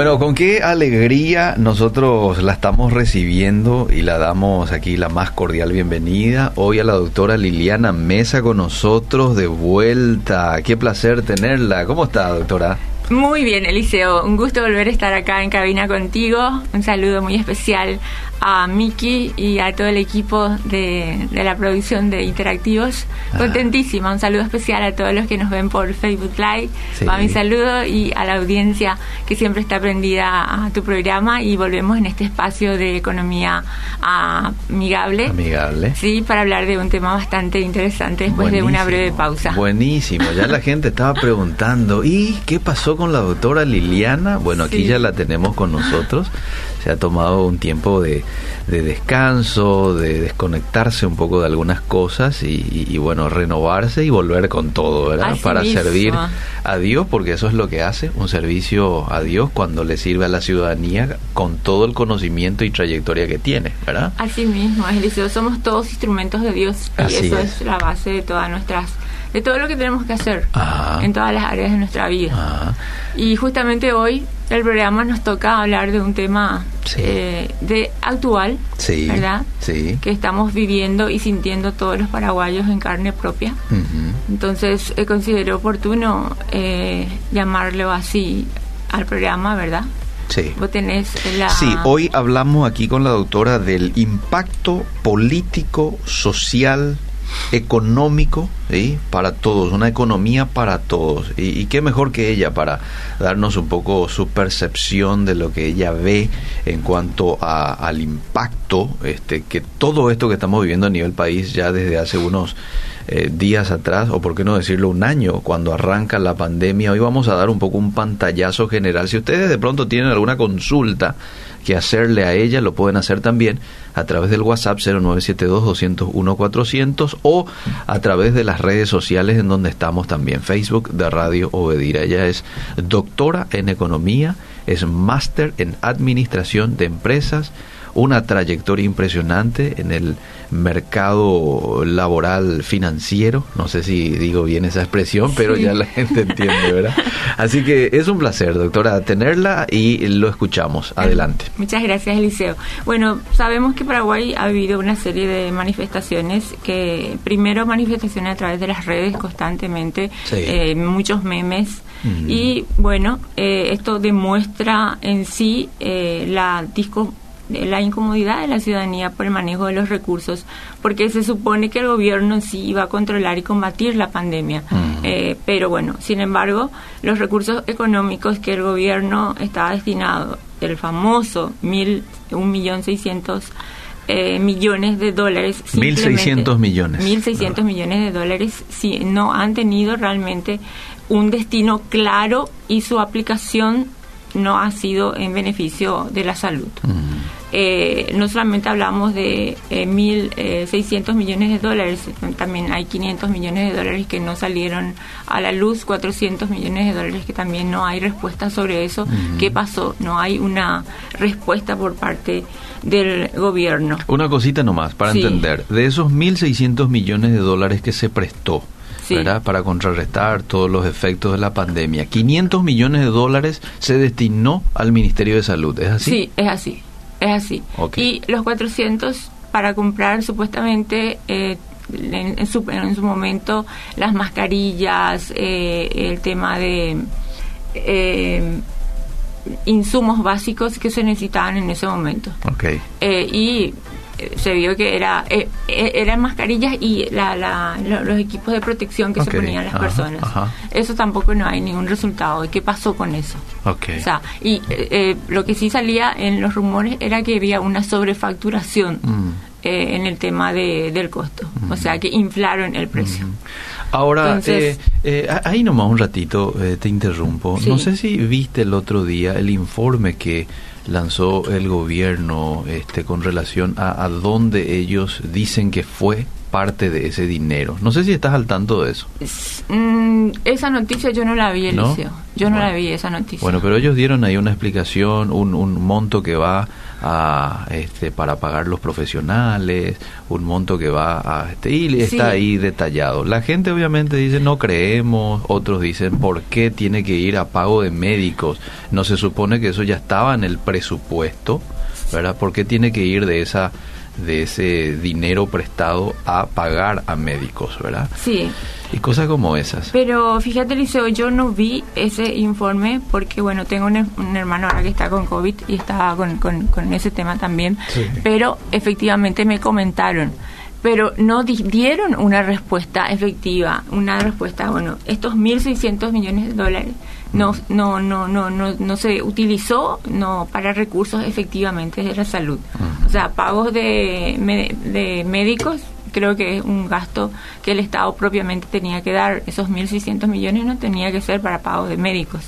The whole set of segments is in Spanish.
Bueno, con qué alegría nosotros la estamos recibiendo y la damos aquí la más cordial bienvenida hoy a la doctora Liliana Mesa con nosotros de vuelta. Qué placer tenerla. ¿Cómo está, doctora? Muy bien, Eliseo. Un gusto volver a estar acá en cabina contigo. Un saludo muy especial a Miki y a todo el equipo de, la producción de Interactivos. Contentísima. Un saludo especial a todos los que nos ven por Facebook Live. A mi saludo y a la audiencia que siempre está prendida a tu programa. Y volvemos en este espacio de economía amigable. Amigable. Sí, para hablar de un tema bastante interesante después de una breve pausa. Buenísimo. Ya la gente estaba preguntando, ¿y qué pasó con la doctora Liliana. Bueno, aquí ya la tenemos con nosotros. Se ha tomado un tiempo de, descanso, de desconectarse un poco de algunas cosas y, bueno, renovarse y volver con todo, ¿verdad? Para servir a Dios, porque eso es lo que hace, un servicio a Dios cuando le sirve a la ciudadanía con todo el conocimiento y trayectoria que tiene, ¿verdad? Así mismo, Eliseo, somos todos instrumentos de Dios y eso es. la base de todas nuestras de todo lo que tenemos que hacer en todas las áreas de nuestra vida. Y justamente hoy el programa nos toca hablar de un tema eh, de actual, ¿verdad? Que estamos viviendo y sintiendo todos los paraguayos en carne propia. Entonces eh, considero oportuno eh, llamarlo así al programa, ¿verdad? Sí. Vos tenés la... Sí, hoy hablamos aquí con la doctora del impacto político, social, económico para todos, una economía para todos. Y, qué mejor que ella para darnos un poco su percepción de lo que ella ve en cuanto a, al impacto este, que todo esto que estamos viviendo a nivel país ya desde hace unos eh, días atrás, o por qué no decirlo un año, cuando arranca la pandemia. Hoy vamos a dar un poco un pantallazo general. Si ustedes de pronto tienen alguna consulta, que hacerle a ella, lo pueden hacer también a través del WhatsApp 0972-201-400 o a través de las redes sociales en donde estamos también, Facebook de Radio Obedira. Ella es doctora en economía, es máster en administración de empresas, una trayectoria impresionante en el mercado laboral financiero. No sé si digo bien esa expresión, pero ya la gente entiende, ¿verdad? Así que es un placer, doctora, tenerla y lo escuchamos. Adelante. Muchas gracias, Eliseo. Bueno, sabemos que Paraguay ha habido una serie de manifestaciones que, primero, manifestaciones a través de las redes constantemente, eh, muchos memes. Y bueno, eh, esto demuestra en sí eh, la disco la incomodidad de la ciudadanía por el manejo de los recursos, porque se supone que el gobierno sí iba a controlar y combatir la pandemia. Eh, pero bueno, sin embargo, los recursos económicos que el gobierno estaba destinado, el famoso mil, un millón seiscientos eh, millones de dólares. 1.600 millones. 1.600 millones de dólares, si no han tenido realmente un destino claro y su aplicación no ha sido en beneficio de la salud. Eh, no solamente hablamos de eh, 1.600 eh, millones de dólares, también hay 500 millones de dólares que no salieron a la luz, 400 millones de dólares que también no hay respuesta sobre eso. ¿Qué pasó? No hay una respuesta por parte del gobierno. Una cosita nomás, para entender, de esos 1.600 millones de dólares que se prestó, para contrarrestar todos los efectos de la pandemia. 500 millones de dólares se destinó al Ministerio de Salud, ¿es así? Sí, es así, es así. Y los 400 para comprar supuestamente... Eh, en, su, en su momento las mascarillas, eh, el tema de eh, insumos básicos que se necesitaban en ese momento. Okay. y se vio que era eh, eh, eran mascarillas y la, los equipos de protección que se ponían las personas. Eso tampoco no hay ningún resultado. ¿Y qué pasó con eso? Okay. O sea, y eh, lo que sí salía en los rumores era que había una sobrefacturación mm. en el tema de, del costo. O sea, que inflaron el precio. Mm. Ahora, ahí nomás un ratito te interrumpo. No sé si viste el otro día el informe que lanzó el gobierno este, con relación a, a dónde ellos dicen que fue parte de ese dinero. No sé si estás al tanto de eso. Mm, esa noticia yo no la vi, Eliseo. Yo no la vi, esa noticia. Bueno, pero ellos dieron ahí una explicación, un, un monto que va a, este, para pagar los profesionales, un monto que va a... Este, y está ahí detallado. La gente obviamente dice no creemos, otros dicen por qué tiene que ir a pago de médicos. No se supone que eso ya estaba en el presupuesto, ¿verdad? ¿Por qué tiene que ir de esa de ese dinero prestado a pagar a médicos, ¿verdad? Sí. Y cosas como esas. Pero fíjate, Liceo, yo no vi ese informe porque, bueno, tengo un, hermano ahora que está con COVID y está con, con, ese tema también. Pero efectivamente me comentaron pero no dieron una respuesta efectiva, una respuesta, bueno, estos 1.600 millones de dólares no, no, no, no, no, no se utilizó no para recursos efectivamente de la salud. O sea, pagos de, de médicos creo que es un gasto que el Estado propiamente tenía que dar. Esos 1.600 millones no tenía que ser para pagos de médicos.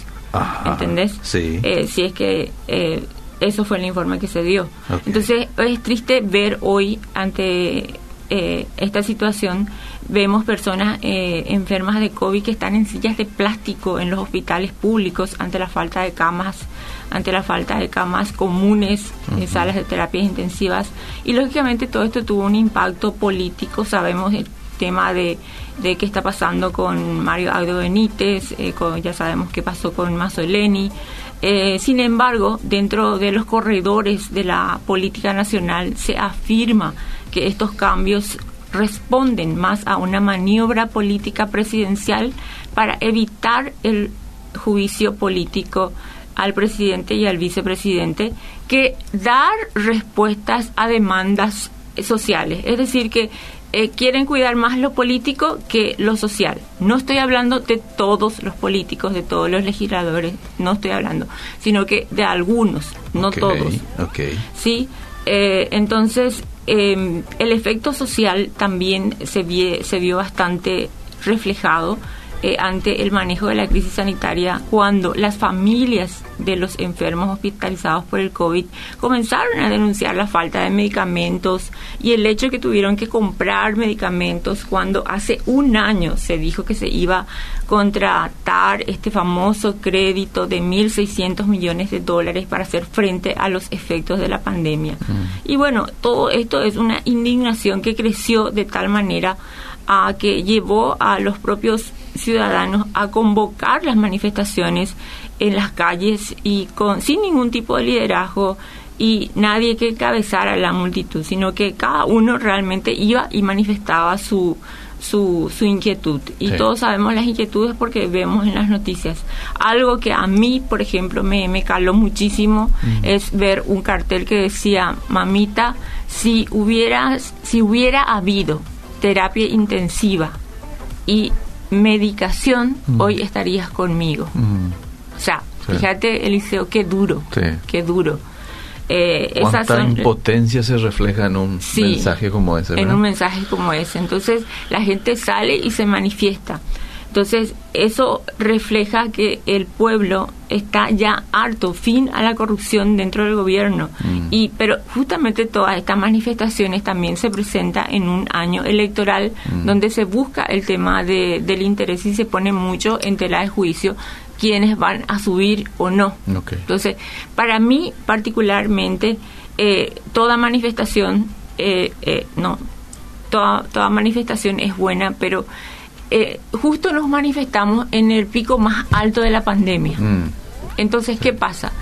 ¿Entendés? Sí. Eh, si es que eh, eso fue el informe que se dio. Entonces es triste ver hoy ante eh, esta situación vemos personas eh, enfermas de COVID que están en sillas de plástico en los hospitales públicos ante la falta de camas, ante la falta de camas comunes, en salas de terapias intensivas. Y lógicamente todo esto tuvo un impacto político, sabemos el tema de, de qué está pasando con Mario Aldo Benítez, eh, ya sabemos qué pasó con Mazzoleni. sin embargo, dentro de los corredores de la política nacional se afirma que estos cambios responden más a una maniobra política presidencial para evitar el juicio político al presidente y al vicepresidente que dar respuestas a demandas sociales. Es decir, que eh, quieren cuidar más lo político que lo social. No estoy hablando de todos los políticos, de todos los legisladores, no estoy hablando, sino que de algunos, no todos. Okay. Sí, eh, entonces eh, el efecto social también se, se vio bastante reflejado eh, ante el manejo de la crisis sanitaria cuando las familias de los enfermos hospitalizados por el COVID comenzaron a denunciar la falta de medicamentos y el hecho de que tuvieron que comprar medicamentos cuando hace un año se dijo que se iba a contratar este famoso crédito de 1.600 millones de dólares para hacer frente a los efectos de la pandemia. Mm. Y bueno, todo esto es una indignación que creció de tal manera a que llevó a los propios ciudadanos a convocar las manifestaciones en las calles y con sin ningún tipo de liderazgo y nadie que encabezara la multitud, sino que cada uno realmente iba y manifestaba su su, su inquietud. Y todos sabemos las inquietudes porque vemos en las noticias. Algo que a mí, por ejemplo, me, me caló muchísimo es ver un cartel que decía, mamita, si hubiera, si hubiera habido terapia intensiva y medicación, mm. hoy estarías conmigo. Mm. O sea, fíjate, Eliseo, qué duro, qué duro. Eh, ¿Cuánta impotencia se refleja en un mensaje como ese? En un mensaje como ese. Entonces, la gente sale y se manifiesta. Entonces, eso refleja que el pueblo está ya harto, fin a la corrupción dentro del gobierno. Mm. Y pero justamente todas estas manifestaciones también se presenta en un año electoral mm. donde se busca el tema de, del interés y se pone mucho en tela de juicio quiénes van a subir o no. Entonces, para mí particularmente, eh, toda manifestación, eh, eh, no, toda, toda manifestación es buena, pero eh, justo nos manifestamos en el pico más alto de la pandemia. Mm. Entonces, ¿qué pasa?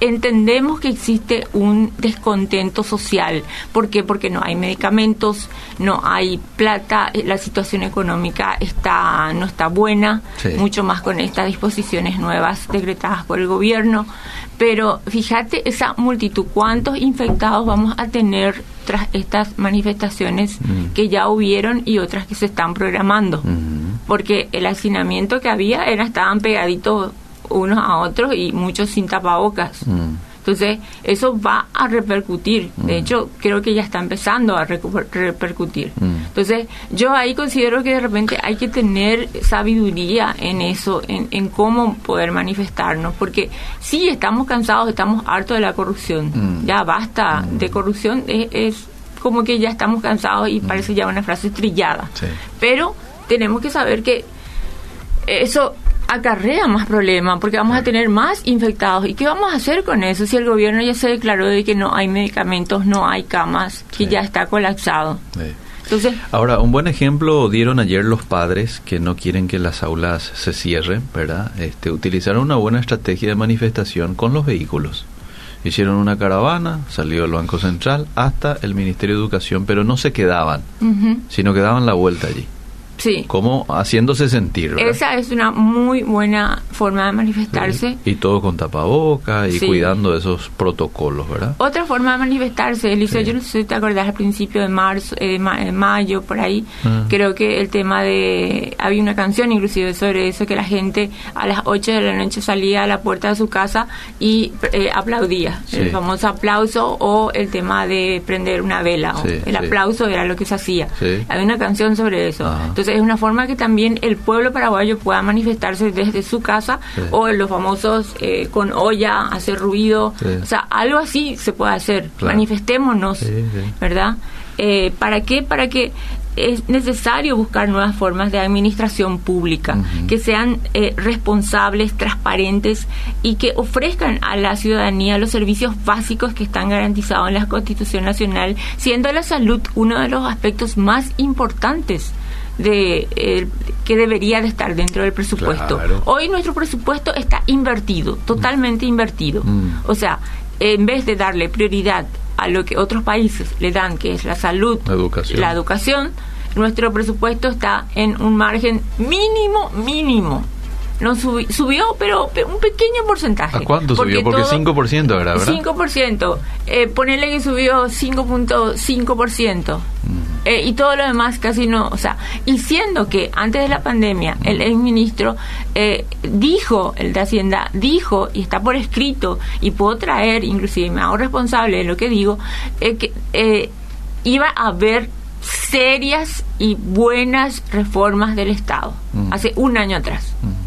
Entendemos que existe un descontento social. ¿Por qué? Porque no hay medicamentos, no hay plata, eh, la situación económica está no está buena, mucho más con estas disposiciones nuevas decretadas por el gobierno. Pero fíjate esa multitud, ¿cuántos infectados vamos a tener tras estas manifestaciones mm. que ya hubieron y otras que se están programando? Mm. Porque el hacinamiento que había era estaban pegaditos unos a otros y muchos sin tapabocas. Mm. Entonces, eso va a repercutir. De mm. hecho, creo que ya está empezando a repercutir. Mm. Entonces, yo ahí considero que de repente hay que tener sabiduría en eso, en, cómo poder manifestarnos, porque sí estamos cansados, estamos hartos de la corrupción. Ya basta de corrupción, es como que ya estamos cansados y parece ya una frase trillada. Pero tenemos que saber que eso acarrea más problemas porque vamos a tener más infectados. ¿Y qué vamos a hacer con eso si el gobierno ya se declaró de que no hay medicamentos, no hay camas, que ya está colapsado? Entonces, Ahora, un buen ejemplo dieron ayer los padres que no quieren que las aulas se cierren, ¿verdad? Este, utilizaron una buena estrategia de manifestación con los vehículos. Hicieron una caravana, salió el Banco Central hasta el Ministerio de Educación, pero no se quedaban, sino que daban la vuelta allí. Sí. Como haciéndose sentir. Esa es una muy buena forma de manifestarse. Y todo con tapaboca y cuidando de esos protocolos, ¿verdad? Otra forma de manifestarse, Elisa, yo no sé si te acordás al principio de marzo, eh, de mayo, por ahí, ah. creo que el tema de... Había una canción inclusive sobre eso, que la gente a las 8 de la noche salía a la puerta de su casa y eh, aplaudía. El famoso aplauso o el tema de prender una vela. el aplauso era lo que se hacía. Había una canción sobre eso. Entonces, es una forma que también el pueblo paraguayo pueda manifestarse desde su casa o los famosos eh, con olla, hacer ruido, o sea, algo así se puede hacer. Manifestémonos, ¿verdad? Eh, ¿Para qué? Para que es necesario buscar nuevas formas de administración pública que sean eh, responsables, transparentes y que ofrezcan a la ciudadanía los servicios básicos que están garantizados en la Constitución Nacional, siendo la salud uno de los aspectos más importantes de que debería de estar dentro del presupuesto. Hoy nuestro presupuesto está invertido, totalmente invertido. Mm. O sea, en vez de darle prioridad a lo que otros países le dan, que es la salud, la educación nuestro presupuesto está en un margen mínimo, mínimo no subió, pero un pequeño porcentaje. ¿A cuánto subió? Porque 5% era, ¿verdad? 5%. Eh, ponerle que subió 5.5%. Mm. Eh, y todo lo demás casi no, o sea, y siendo que antes de la pandemia el ex ministro eh, dijo, el de Hacienda dijo, y está por escrito, y puedo traer, inclusive me hago responsable de lo que digo, eh, que eh, iba a haber serias y buenas reformas del Estado, mm. hace un año atrás. Mm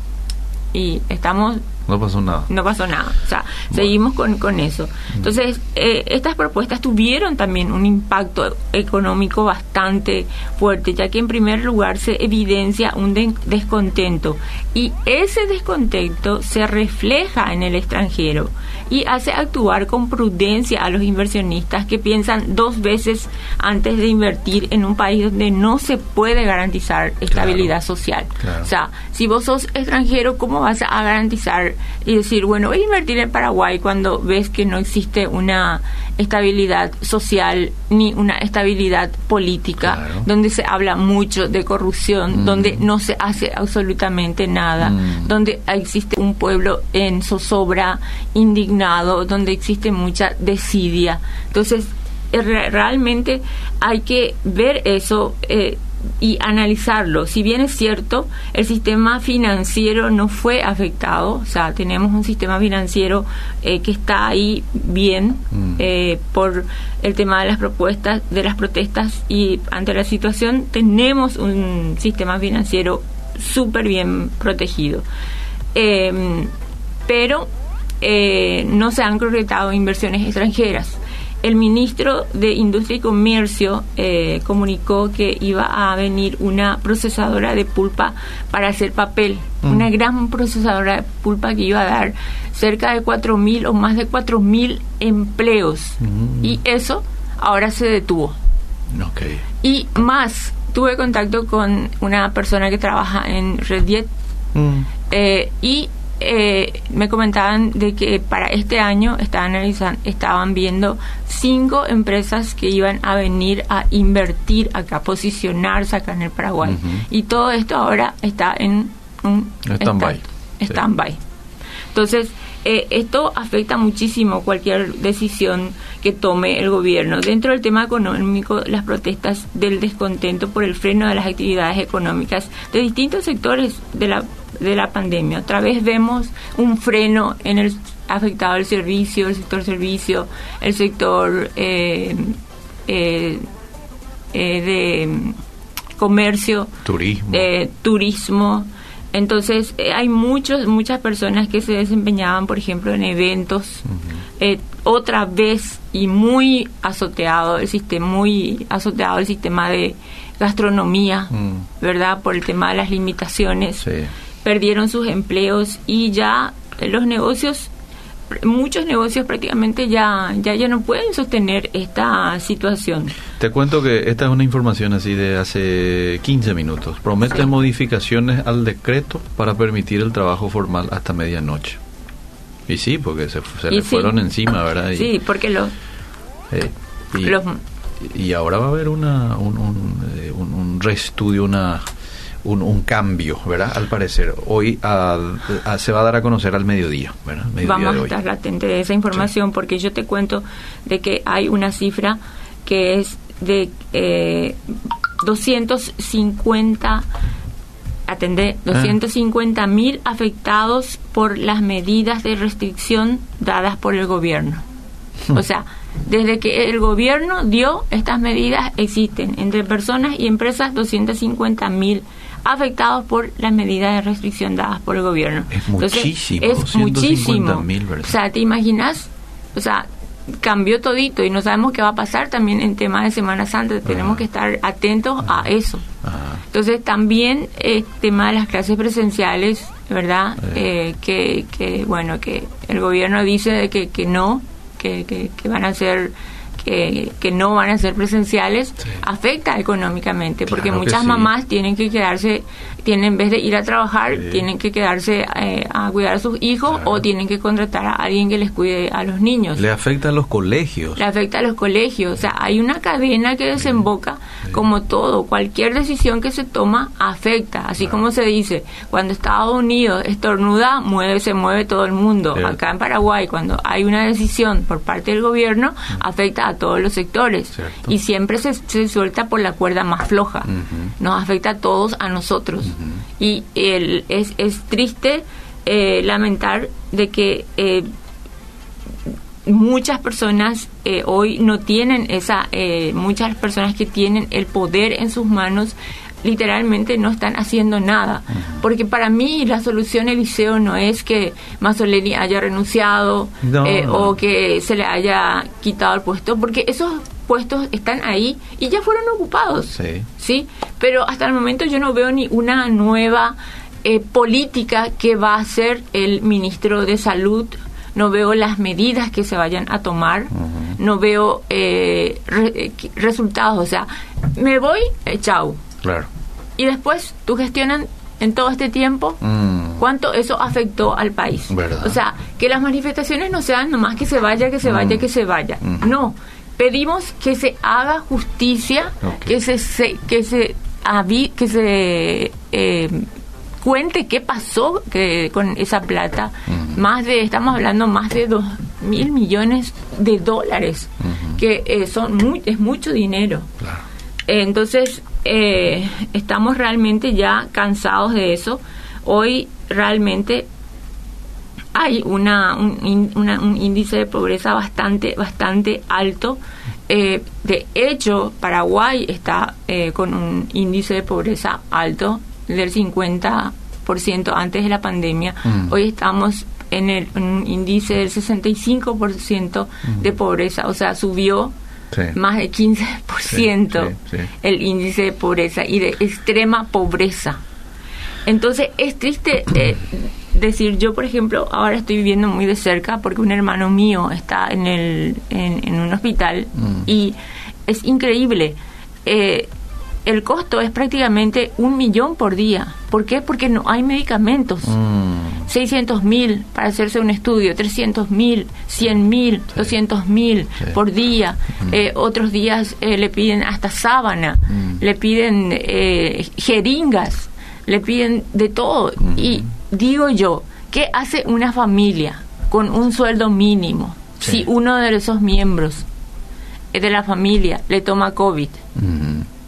y estamos no pasó nada. No pasó nada. O sea, seguimos con, con eso. Entonces, eh, estas propuestas tuvieron también un impacto económico bastante fuerte, ya que en primer lugar se evidencia un descontento y ese descontento se refleja en el extranjero y hace actuar con prudencia a los inversionistas que piensan dos veces antes de invertir en un país donde no se puede garantizar estabilidad social. O sea, si vos sos extranjero, ¿cómo vas a garantizar y decir, bueno, voy a invertir en Paraguay cuando ves que no existe una estabilidad social ni una estabilidad política, donde se habla mucho de corrupción, mm. donde no se hace absolutamente nada, mm. donde existe un pueblo en zozobra, indignado, donde existe mucha desidia. Entonces, eh, realmente hay que ver eso. Eh, y analizarlo. Si bien es cierto, el sistema financiero no fue afectado, o sea, tenemos un sistema financiero eh, que está ahí bien mm. eh, por el tema de las propuestas, de las protestas y ante la situación tenemos un sistema financiero súper bien protegido. Em, pero eh, no se han concretado inversiones extranjeras el ministro de Industria y Comercio eh, comunicó que iba a venir una procesadora de pulpa para hacer papel, mm. una gran procesadora de pulpa que iba a dar cerca de 4.000 o más de 4.000 empleos. Mm. Y eso ahora se detuvo. Y más, tuve contacto con una persona que trabaja en Red mm. eh, y eh, me comentaban de que para este año estaban, estaban viendo cinco empresas que iban a venir a invertir acá, posicionarse acá en el Paraguay. Y todo esto ahora está en un stand-by. Entonces, eh, esto afecta muchísimo cualquier decisión que tome el gobierno. Dentro del tema económico, las protestas del descontento por el freno de las actividades económicas de distintos sectores de la de la pandemia. Otra vez vemos un freno en el afectado el servicio, el sector servicio, el sector eh, eh, eh, de comercio, turismo, turismo Entonces, eh, hay muchos, muchas personas que se desempeñaban, por ejemplo, en eventos, eh, otra vez y muy azoteado el sistema, muy azoteado el sistema de gastronomía, mm. ¿verdad? Por el tema de las limitaciones. Perdieron sus empleos y ya los negocios muchos negocios prácticamente ya, ya, ya no pueden sostener esta situación. Te cuento que esta es una información así de hace 15 minutos. Promete modificaciones al decreto para permitir el trabajo formal hasta medianoche. Y sí, porque se, se le fueron encima, ¿verdad? sí, porque los... Eh, y, ahora va a haber una, un, un, eh, un, un reestudio, una un, cambio, ¿verdad? Al parecer, hoy se va a dar a conocer al mediodía, ¿verdad? Vamos a estar latente de esa información porque yo te cuento de que hay una cifra que es de eh, 250 atender 250 mil afectados por las medidas de restricción dadas por el gobierno. Hmm. O sea, desde que el gobierno dio estas medidas existen entre personas y empresas 250 mil afectados por las medidas de restricción dadas por el gobierno. Es muchísimo. Es muchísimo. o sea, ¿te imaginas? O sea, cambió todito y no sabemos qué va a pasar también en tema de Semana Santa. Tenemos que estar atentos a eso. Entonces, también el tema de las clases presenciales, ¿verdad? Eh, que, que, bueno, que el gobierno dice que, que no, que, que, que van a ser que, que no van a ser presenciales afecta económicamente, porque muchas mamás tienen que quedarse, tienen en vez de ir a trabajar, tienen que quedarse eh, a cuidar a sus hijos o tienen que contratar a alguien que les cuide a los niños. Le afecta a los colegios. Le afecta a los colegios, o sea, hay una cadena que desemboca como todo, cualquier decisión que se toma afecta, así como se dice, cuando Estados Unidos estornuda, mueve, se mueve todo el mundo. Acá en Paraguay, cuando hay una decisión por parte del gobierno, afecta a todos los sectores. Y siempre se, se, suelta por la cuerda más floja. Nos afecta a todos, a nosotros. Y el, es, es triste eh, lamentar de que eh, muchas personas eh, hoy no tienen esa, muchas personas que tienen el poder en sus manos literalmente no están haciendo nada. Porque para mí la solución Eliseo no es que Mazzoleni haya renunciado eh, o que se le haya quitado el puesto, porque esos puestos están ahí y ya fueron ocupados. Sí. Pero hasta el momento yo no veo ni una nueva eh, política que va a hacer el ministro de Salud. No veo las medidas que se vayan a tomar, no veo eh, resultados. O sea, me voy, chau Claro. Y después tú gestionan en todo este tiempo mm. cuánto eso afectó al país. O sea, que las manifestaciones no sean nomás que se vaya, que se vaya, mm. que se vaya. Mm. No, pedimos que se haga justicia, que se, que se que se eh, cuente qué pasó que, con esa plata. Más de, estamos hablando más de dos mil millones de dólares, que eh, son muy, es mucho dinero. entonces, eh, estamos realmente ya cansados de eso. Hoy realmente hay una, un, un índice de pobreza bastante, bastante alto. Eh, de hecho, Paraguay está eh, con un índice de pobreza alto del 50% antes de la pandemia. Mm. Hoy estamos en, el, un índice del 65% de mm. pobreza, o sea, subió más de 15% el índice de pobreza y de extrema pobreza. Entonces es triste eh, decir, yo por ejemplo ahora estoy viviendo muy de cerca porque un hermano mío está en, el, en, un hospital mm. y es increíble. Eh, el costo es prácticamente un millón por día. ¿Por qué? Porque no hay medicamentos. 600 mm. mil para hacerse un estudio, 300 mil, 100 mil, 200 mil por día. Mm. Eh, otros días eh, le piden hasta sábana, mm. le piden eh, jeringas, le piden de todo. Y digo yo, ¿qué hace una familia con un sueldo mínimo si uno de esos miembros de la familia le toma COVID?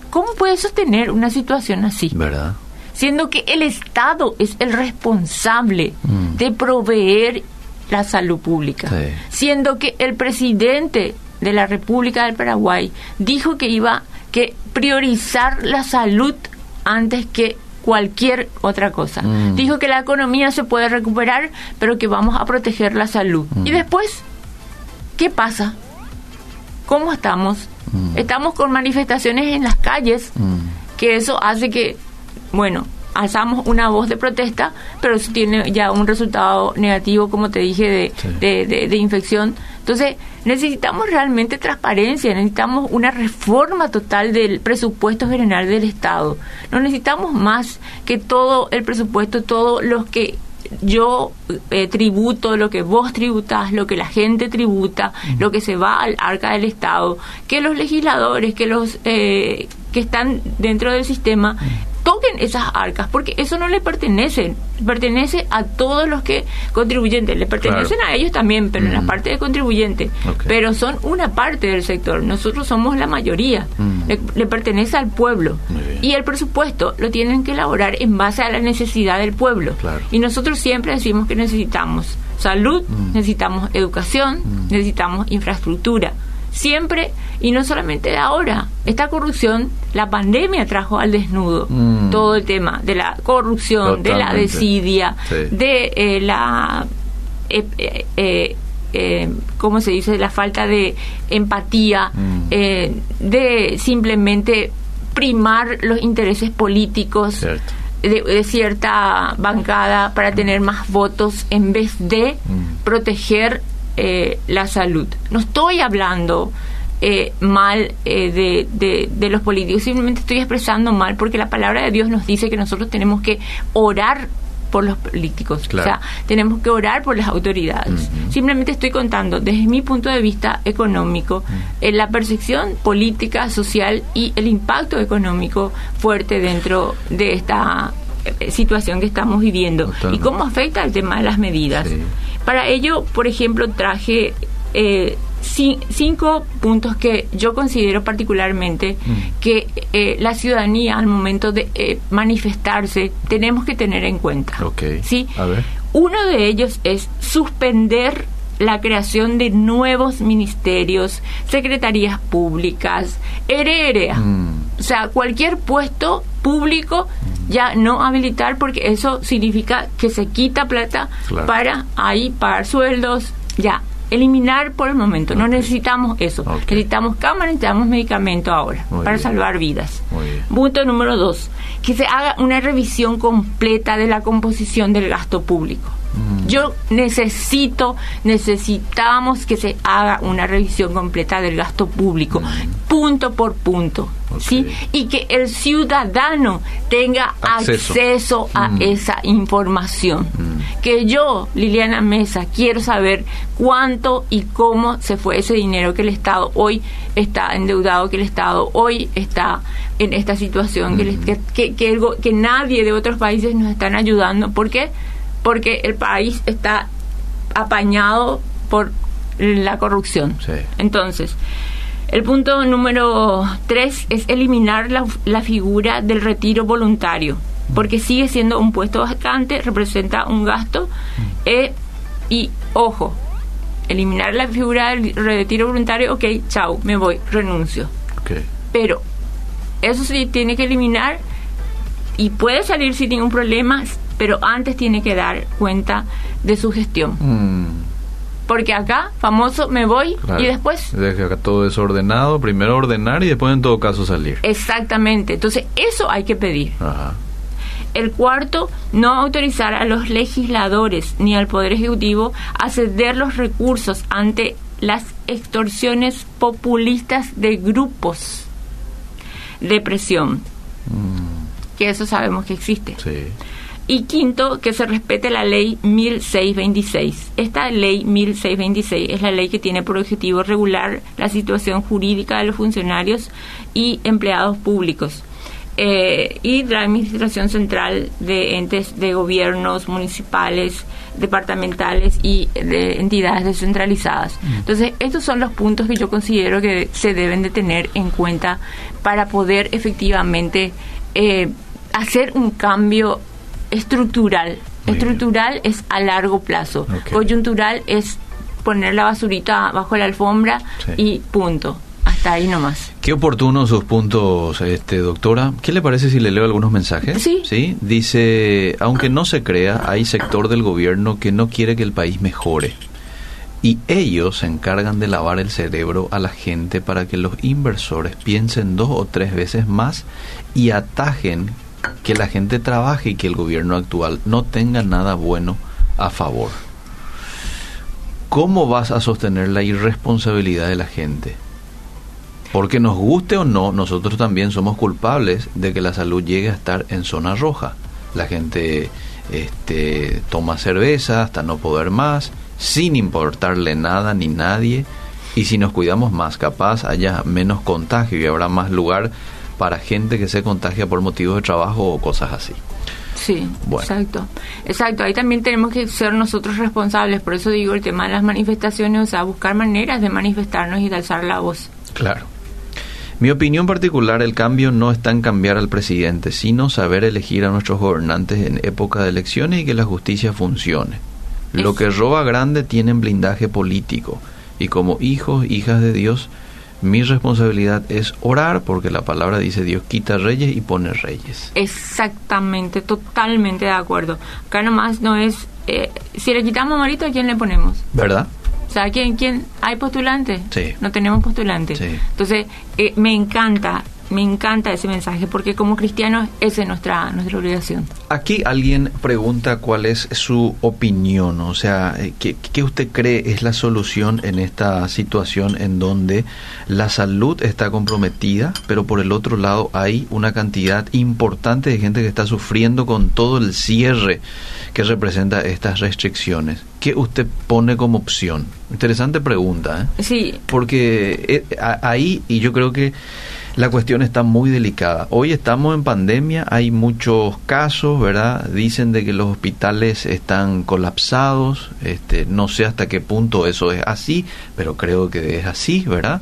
¿Cómo puede sostener una situación así? ¿Verdad? Siendo que el Estado es el responsable de proveer la salud pública. Siendo que el presidente de la República del Paraguay dijo que iba que priorizar la salud antes que cualquier otra cosa. Mm. Dijo que la economía se puede recuperar, pero que vamos a proteger la salud. Y mm. después, ¿qué pasa? ¿Cómo estamos? Mm. Estamos con manifestaciones en las calles, que eso hace que, bueno, alzamos una voz de protesta, pero eso tiene ya un resultado negativo, como te dije, de, de, infección. Entonces, necesitamos realmente transparencia, necesitamos una reforma total del presupuesto general del Estado. No necesitamos más que todo el presupuesto, todos los que yo eh, tributo, lo que vos tributas, lo que la gente tributa, lo que se va al arca del Estado, que los legisladores, que los eh, que están dentro del sistema toquen esas arcas, porque eso no le pertenece, pertenece a todos los que contribuyentes, le pertenecen a ellos también, pero en la mm. parte de contribuyente, pero son una parte del sector, nosotros somos la mayoría, mm. le, pertenece al pueblo. Y el presupuesto lo tienen que elaborar en base a la necesidad del pueblo. Y nosotros siempre decimos que necesitamos salud, mm. necesitamos educación, necesitamos infraestructura siempre y no solamente de ahora. Esta corrupción, la pandemia trajo al desnudo mm. todo el tema de la corrupción, de la desidia, de eh, la... Eh, eh, eh, ¿cómo se dice?, la falta de empatía, mm. de simplemente primar los intereses políticos de, cierta bancada para tener más votos en vez de mm. proteger eh, la salud. No estoy hablando eh, mal eh, de, de, los políticos, simplemente estoy expresando mal porque la palabra de Dios nos dice que nosotros tenemos que orar por los políticos, o sea, tenemos que orar por las autoridades. Simplemente estoy contando desde mi punto de vista económico en la percepción política, social y el impacto económico fuerte dentro de esta situación que estamos viviendo y cómo afecta el tema de las medidas. Para ello, por ejemplo, traje eh, cinco puntos que yo considero particularmente mm. que eh, la ciudadanía al momento de eh, manifestarse tenemos que tener en cuenta. ¿sí? Uno de ellos es suspender la creación de nuevos ministerios, secretarías públicas, hererea. Mm. O sea, cualquier puesto público ya no habilitar porque eso significa que se quita plata para ahí pagar sueldos, ya. Eliminar por el momento, no necesitamos eso. Necesitamos cámaras, necesitamos medicamento ahora para salvar vidas. Punto número dos, que se haga una revisión completa de la composición del gasto público. Mm. Yo necesito, necesitamos que se haga una revisión completa del gasto público, mm. punto por punto. ¿sí? Y que el ciudadano tenga acceso, a mm. esa información. Que yo, Liliana Mesa, quiero saber cuánto y cómo se fue ese dinero que el Estado hoy está endeudado, que el Estado hoy está en esta situación, que, que, que, que nadie de otros países nos están ayudando. ¿Por qué? porque el país está apañado por la corrupción. Entonces, el punto número tres es eliminar la, figura del retiro voluntario, porque sigue siendo un puesto vacante, representa un gasto, eh, y ojo, eliminar la figura del retiro voluntario, ok, chao, me voy, renuncio. Pero eso sí tiene que eliminar y puede salir sin ningún problema pero antes tiene que dar cuenta de su gestión. Mm. Porque acá, famoso, me voy y después... Deja acá todo desordenado, primero ordenar y después en todo caso salir. Exactamente, entonces eso hay que pedir. El cuarto, no autorizar a los legisladores ni al Poder Ejecutivo a ceder los recursos ante las extorsiones populistas de grupos de presión. Mm. Que eso sabemos que existe. Sí. Y quinto, que se respete la ley 1626. Esta ley 1626 es la ley que tiene por objetivo regular la situación jurídica de los funcionarios y empleados públicos. Eh, y la administración central de entes de gobiernos municipales, departamentales y de entidades descentralizadas. Mm. Entonces, estos son los puntos que yo considero que se deben de tener en cuenta para poder efectivamente eh, hacer un cambio estructural. estructural es a largo plazo. Coyuntural es poner la basurita bajo la alfombra y punto. Está ahí nomás. Qué oportunos sus puntos, este, doctora. ¿Qué le parece si le leo algunos mensajes? Sí. Sí. Dice, aunque no se crea, hay sector del gobierno que no quiere que el país mejore. Y ellos se encargan de lavar el cerebro a la gente para que los inversores piensen dos o tres veces más y atajen que la gente trabaje y que el gobierno actual no tenga nada bueno a favor. ¿Cómo vas a sostener la irresponsabilidad de la gente? Porque nos guste o no, nosotros también somos culpables de que la salud llegue a estar en zona roja. La gente este, toma cerveza hasta no poder más, sin importarle nada ni nadie. Y si nos cuidamos más, capaz haya menos contagio y habrá más lugar para gente que se contagia por motivos de trabajo o cosas así. Sí, exacto. Exacto, ahí también tenemos que ser nosotros responsables, por eso digo el tema de las manifestaciones, o sea, buscar maneras de manifestarnos y de alzar la voz. Claro. Mi opinión particular, el cambio no está en cambiar al presidente, sino saber elegir a nuestros gobernantes en época de elecciones y que la justicia funcione. Lo que roba grande tiene blindaje político y como hijos, hijas de Dios, mi responsabilidad es orar porque la palabra dice Dios quita reyes y pone reyes. Exactamente, totalmente de acuerdo. Acá nomás no es, eh, si le quitamos marito, ¿a quién le ponemos? ¿Verdad? O sea, ¿quién, quién? ¿Hay postulante? Sí. No tenemos postulante. Sí. Entonces, eh, me encanta me encanta ese mensaje porque como cristianos esa es nuestra nuestra obligación. Aquí alguien pregunta cuál es su opinión, o sea, eh, ¿qué, ¿qué, usted cree es la solución en esta situación en donde la salud está comprometida, pero por el otro lado hay una cantidad importante de gente que está sufriendo con todo el cierre que representa estas restricciones? ¿Qué usted pone como opción? Interesante pregunta, ¿eh? Sí. Porque eh, ahí, y yo creo que la cuestión está muy delicada. Hoy estamos en pandemia, hay muchos casos, ¿verdad? Dicen de que los hospitales están colapsados, este, no sé hasta qué punto eso es así, pero creo que es así, ¿verdad?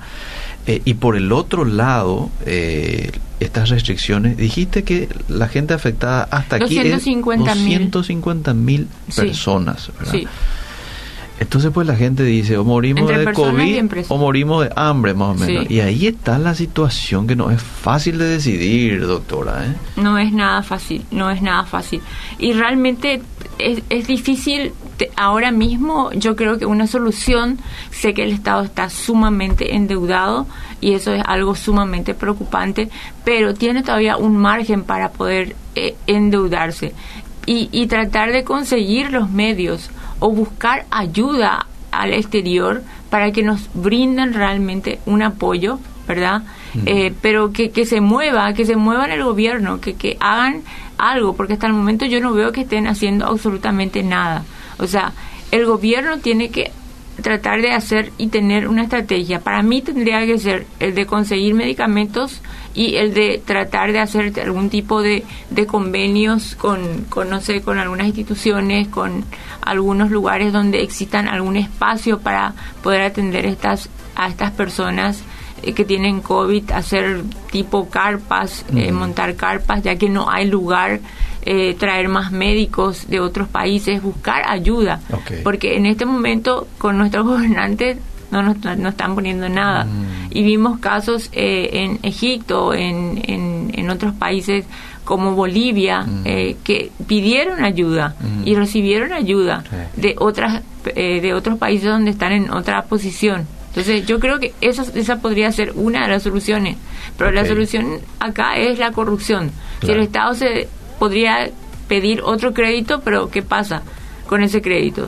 Eh, y por el otro lado, eh, estas restricciones, dijiste que la gente afectada hasta aquí es 250 mil personas, ¿verdad? Sí. Entonces pues la gente dice, o morimos de COVID o morimos de hambre más o menos. Y ahí está la situación que no es fácil de decidir, doctora. ¿eh? No es nada fácil, no es nada fácil. Y realmente es, es difícil, ahora mismo yo creo que una solución, sé que el Estado está sumamente endeudado y eso es algo sumamente preocupante, pero tiene todavía un margen para poder eh, endeudarse y, y tratar de conseguir los medios o buscar ayuda al exterior para que nos brinden realmente un apoyo, ¿verdad? Eh, pero que, que se mueva, que se mueva en el gobierno, que, que hagan algo, porque hasta el momento yo no veo que estén haciendo absolutamente nada. O sea, el gobierno tiene que tratar de hacer y tener una estrategia. Para mí tendría que ser el de conseguir medicamentos y el de tratar de hacer algún tipo de, de convenios con, con, no sé, con algunas instituciones, con algunos lugares donde existan algún espacio para poder atender estas, a estas personas eh, que tienen COVID, hacer tipo carpas, eh, montar carpas, ya que no hay lugar eh, traer más médicos de otros países, buscar ayuda, porque en este momento con nuestros gobernantes no nos no están poniendo nada. Mm. Y vimos casos eh, en Egipto, en, en, otros países como Bolivia, mm. eh, que pidieron ayuda mm. y recibieron ayuda de otras de otros países donde están en otra posición. Entonces yo creo que esa, esa podría ser una de las soluciones, pero la solución acá es la corrupción. Si el Estado se podría pedir otro crédito, pero ¿qué pasa con ese crédito?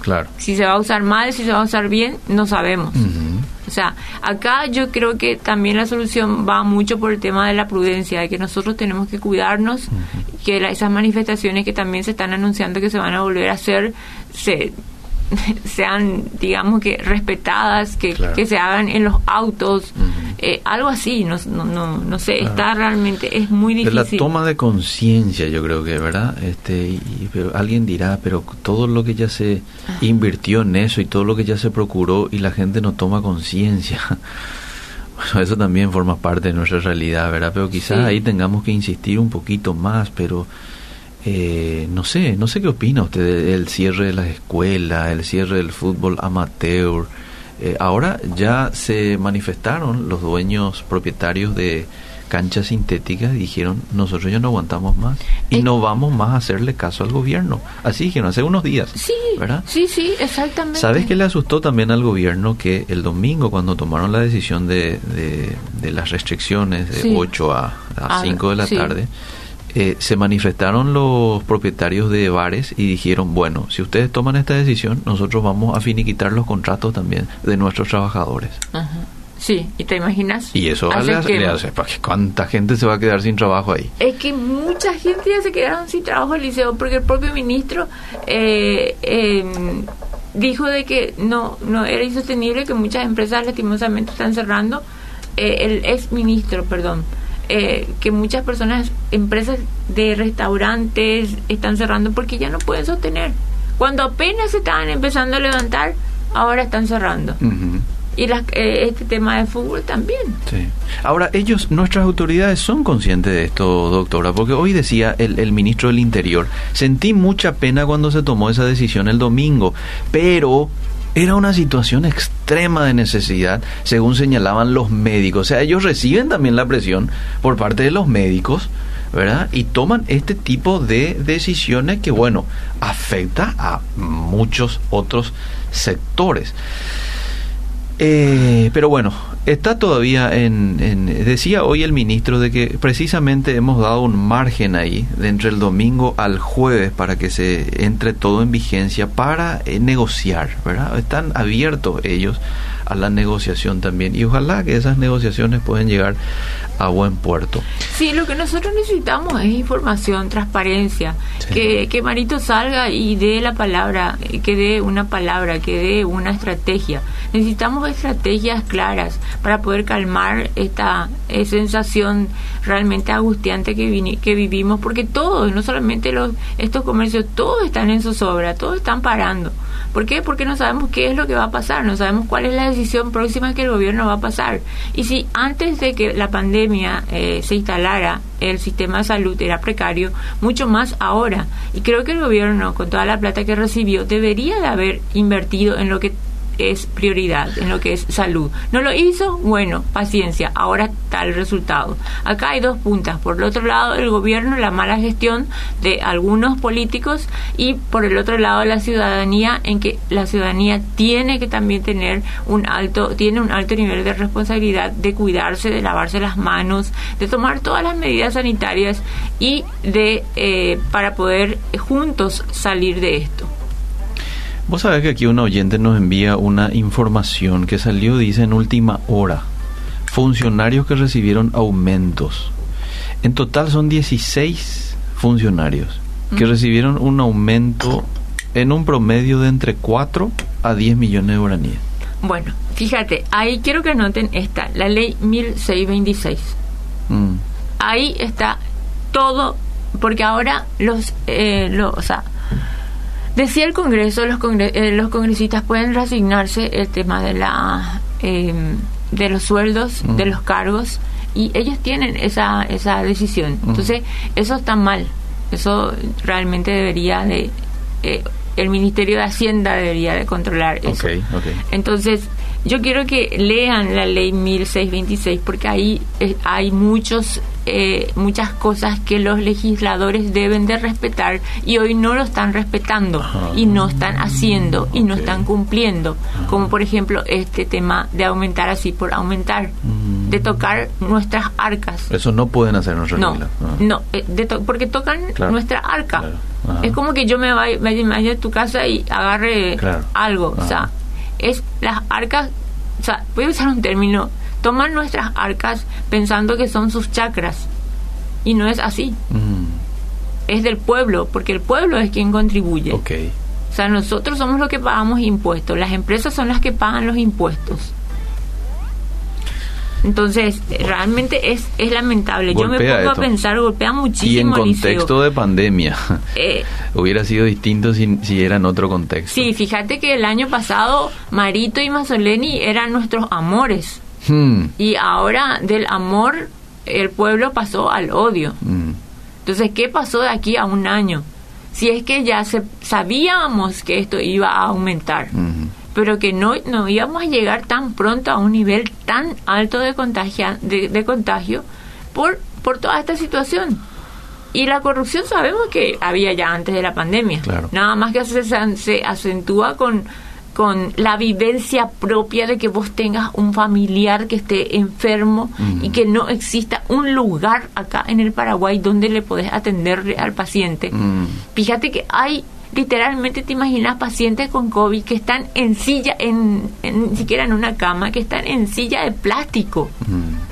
Claro. Si se va a usar mal, si se va a usar bien, no sabemos. O sea, acá yo creo que también la solución va mucho por el tema de la prudencia, de que nosotros tenemos que cuidarnos, que esas manifestaciones que también se están anunciando que se van a volver a hacer, se sean, digamos que respetadas, que, que se hagan en los autos, eh, algo así, no, no, no, sé, está realmente, es muy difícil. la toma de conciencia, yo creo que, ¿verdad? Este, y, pero alguien dirá, pero todo lo que ya se invirtió en eso y todo lo que ya se procuró y la gente no toma conciencia. Bueno, eso también forma parte de nuestra realidad, ¿verdad? Pero quizás ahí tengamos que insistir un poquito más, pero eh, no sé, no sé qué opina usted del cierre de las escuelas, el cierre del fútbol amateur, Eh, ahora ya se manifestaron los dueños propietarios de canchas sintéticas y dijeron, nosotros ya no aguantamos más y no vamos más a hacerle caso al gobierno. Así dijeron hace unos días. Sí, ¿verdad? Sí, sí, exactamente. ¿Sabes qué le asustó también al gobierno? Que el domingo cuando tomaron la decisión de, de, las restricciones de 8 a, a 5 de la tarde, eh, se manifestaron los propietarios de bares y dijeron, bueno, si ustedes toman esta decisión, nosotros vamos a finiquitar los contratos también de nuestros trabajadores. Sí, ¿y te imaginas? Y eso le hace, ¿cuánta gente se va a quedar sin trabajo ahí? Es que mucha gente ya se quedaron sin trabajo el liceo porque el propio ministro eh, em, dijo de que no, no era insostenible que muchas empresas lastimosamente están cerrando. Eh, el ex ministro, perdón, eh, que muchas personas, empresas de restaurantes están cerrando porque ya no pueden sostener. Cuando apenas se estaban empezando a levantar, ahora están cerrando y las, eh, este tema de fútbol también. Sí. Ahora, ellos, nuestras autoridades son conscientes de esto, doctora, porque hoy decía el, el, ministro del Interior, sentí mucha pena cuando se tomó esa decisión el domingo, pero era una situación extrema de necesidad, según señalaban los médicos. O sea, ellos reciben también la presión por parte de los médicos, ¿verdad? Y toman este tipo de decisiones que, bueno, afecta a muchos otros sectores. Eh, pero bueno, está todavía en, Decía hoy el ministro de que precisamente hemos dado un margen ahí, de entre el domingo al jueves, para que se entre todo en vigencia para eh, negociar, ¿verdad? Están abiertos ellos a la negociación también y ojalá que esas negociaciones puedan llegar a buen puerto. Sí, lo que nosotros necesitamos es información, transparencia, que, que Marito salga y dé la palabra, que dé una palabra, que dé una estrategia. Necesitamos estrategias claras para poder calmar esta sensación realmente angustiante que, que vivimos, porque todos, no solamente los estos comercios, todos están en zozobra, todos están parando. ¿Por qué? Porque no sabemos qué es lo que va a pasar, no sabemos cuál es la decisión próxima que el gobierno va a pasar. Y si antes de que la pandemia eh, se instalara, el sistema de salud era precario, mucho más ahora. Y creo que el gobierno, con toda la plata que recibió, debería de haber invertido en lo que es prioridad en lo que es salud. ¿No lo hizo? Bueno, paciencia, ahora el resultado. Acá hay dos puntas. Por el otro lado, el gobierno, la mala gestión de algunos políticos y por el otro lado, la ciudadanía, en que la ciudadanía tiene que también tener un alto, tiene un alto nivel de responsabilidad de cuidarse, de lavarse las manos, de tomar todas las medidas sanitarias y de eh, para poder juntos salir de esto. Vos sabés que aquí un oyente nos envía una información que salió, dice, en última hora. Funcionarios que recibieron aumentos. En total son 16 funcionarios que recibieron un aumento en un promedio de entre 4 a 10 millones de guaraníes. Bueno, fíjate, ahí quiero que noten esta, la ley 1626. Mm. Ahí está todo, porque ahora los, eh, o sea, Decía el Congreso, los, eh, los congresistas pueden reasignarse el tema de la em, de los sueldos, de los cargos, y ellos tienen esa, esa decisión. Entonces, eso está mal. Eso realmente debería de... Eh, el Ministerio de Hacienda debería de controlar eso. Entonces, yo quiero que lean la ley 1626 porque ahí hay muchos eh, muchas cosas que los legisladores deben de respetar y hoy no lo están respetando y no están haciendo y no están cumpliendo como por ejemplo este tema de aumentar así por aumentar mm. de tocar nuestras arcas. Eso no pueden hacer nuestras no no eh, porque tocan nuestra arca. Es como que yo me vaya, vaya a tu casa y agarre algo o sea es las arcas o sea voy a usar un término toman nuestras arcas pensando que son sus chakras. Y no es así. Mm. Es del pueblo, porque el pueblo es quien contribuye. O sea, nosotros somos los que pagamos impuestos, las empresas son las que pagan los impuestos. Entonces, realmente es, es lamentable. Yo me pongo a pensar, golpea muchísimo. Y en contexto de pandemia, eh, hubiera sido distinto si, si, era en otro contexto. Sí, fíjate que el año pasado Marito y Mazzoleni eran nuestros amores. Hmm. Y ahora del amor el pueblo pasó al odio. Hmm. Entonces, ¿qué pasó de aquí a un año? Si es que ya se, sabíamos que esto iba a aumentar. Hmm. Pero que no, no íbamos a llegar tan pronto a un nivel tan alto de, contagia, de, contagio por, por toda esta situación. Y la corrupción sabemos que había ya antes de la pandemia. Nada más que se, se acentúa con con la vivencia propia de que vos tengas un familiar que esté enfermo y que no exista un lugar acá en el Paraguay donde le podés atenderle al paciente. Fíjate que hay literalmente te imaginas pacientes con COVID que están en silla, en, ni siquiera en una cama, que están en silla de plástico.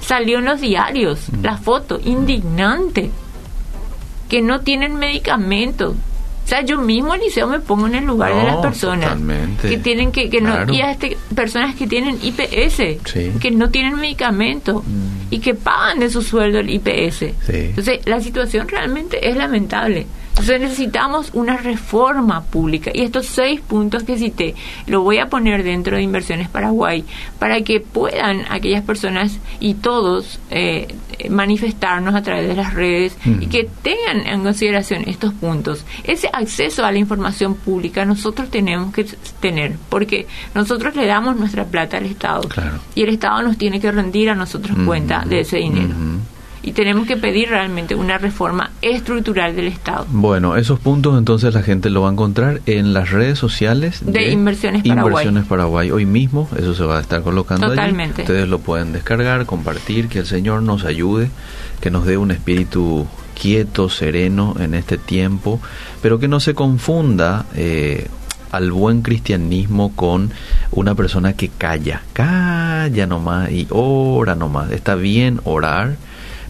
Salió en los diarios la foto, indignante, que no tienen medicamentos, o sea, yo mismo, Eliseo, me pongo en el lugar de las personas que tienen que, que no, y a este, personas que tienen IPS, que no tienen medicamento mm. y que pagan de su sueldo el IPS. Entonces, la situación realmente es lamentable. Entonces necesitamos una reforma pública. Y estos seis puntos que cité lo voy a poner dentro de Inversiones Paraguay para que puedan aquellas personas y todos eh, manifestarnos a través de las redes y que tengan en consideración estos puntos. Ese acceso a la información pública nosotros tenemos que tener porque nosotros le damos nuestra plata al Estado y el Estado nos tiene que rendir a nosotros cuenta de ese dinero y tenemos que pedir realmente una reforma estructural del Estado. Bueno, esos puntos entonces la gente lo va a encontrar en las redes sociales de, Inversiones Paraguay. Inversiones Paraguay. Hoy mismo eso se va a estar colocando Totalmente. Ustedes lo pueden descargar, compartir, que el Señor nos ayude, que nos dé un espíritu quieto, sereno en este tiempo, pero que no se confunda eh, al buen cristianismo con una persona que calla, calla nomás y ora nomás. Está bien orar,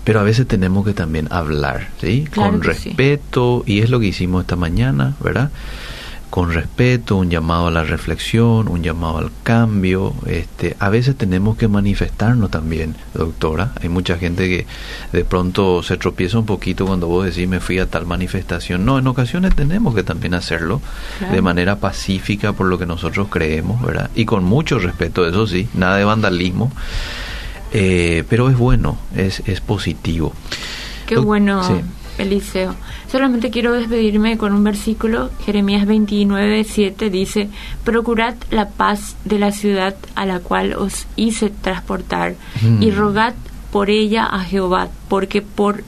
pero a veces tenemos que también hablar, ¿sí? Con respeto, y es lo que hicimos esta mañana, ¿verdad? Con respeto, un llamado a la reflexión, un llamado al cambio. Este, a veces tenemos que manifestarnos también, doctora. Hay mucha gente que de pronto se tropieza un poquito cuando vos decís me fui a tal manifestación. No, en ocasiones tenemos que también hacerlo de manera pacífica por lo que nosotros creemos, ¿verdad? Y con mucho respeto, eso sí, nada de vandalismo. Eh, pero es bueno, es, es positivo. Qué bueno, Eliseo. Solamente quiero despedirme con un versículo, Jeremías 29, 7 dice, procurad la paz de la ciudad a la cual os hice transportar y mm. rogad por ella a Jehová, porque por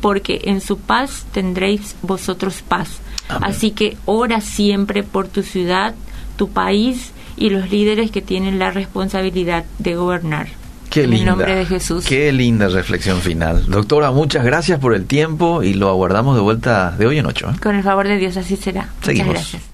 porque en su paz tendréis vosotros paz. Así que ora siempre por tu ciudad, tu país y los líderes que tienen la responsabilidad de gobernar. Qué en linda, nombre de Jesús. Qué linda reflexión final. Doctora, muchas gracias por el tiempo y lo aguardamos de vuelta de hoy en ocho. ¿eh? Con el favor de Dios, así será. Seguimos. Muchas gracias.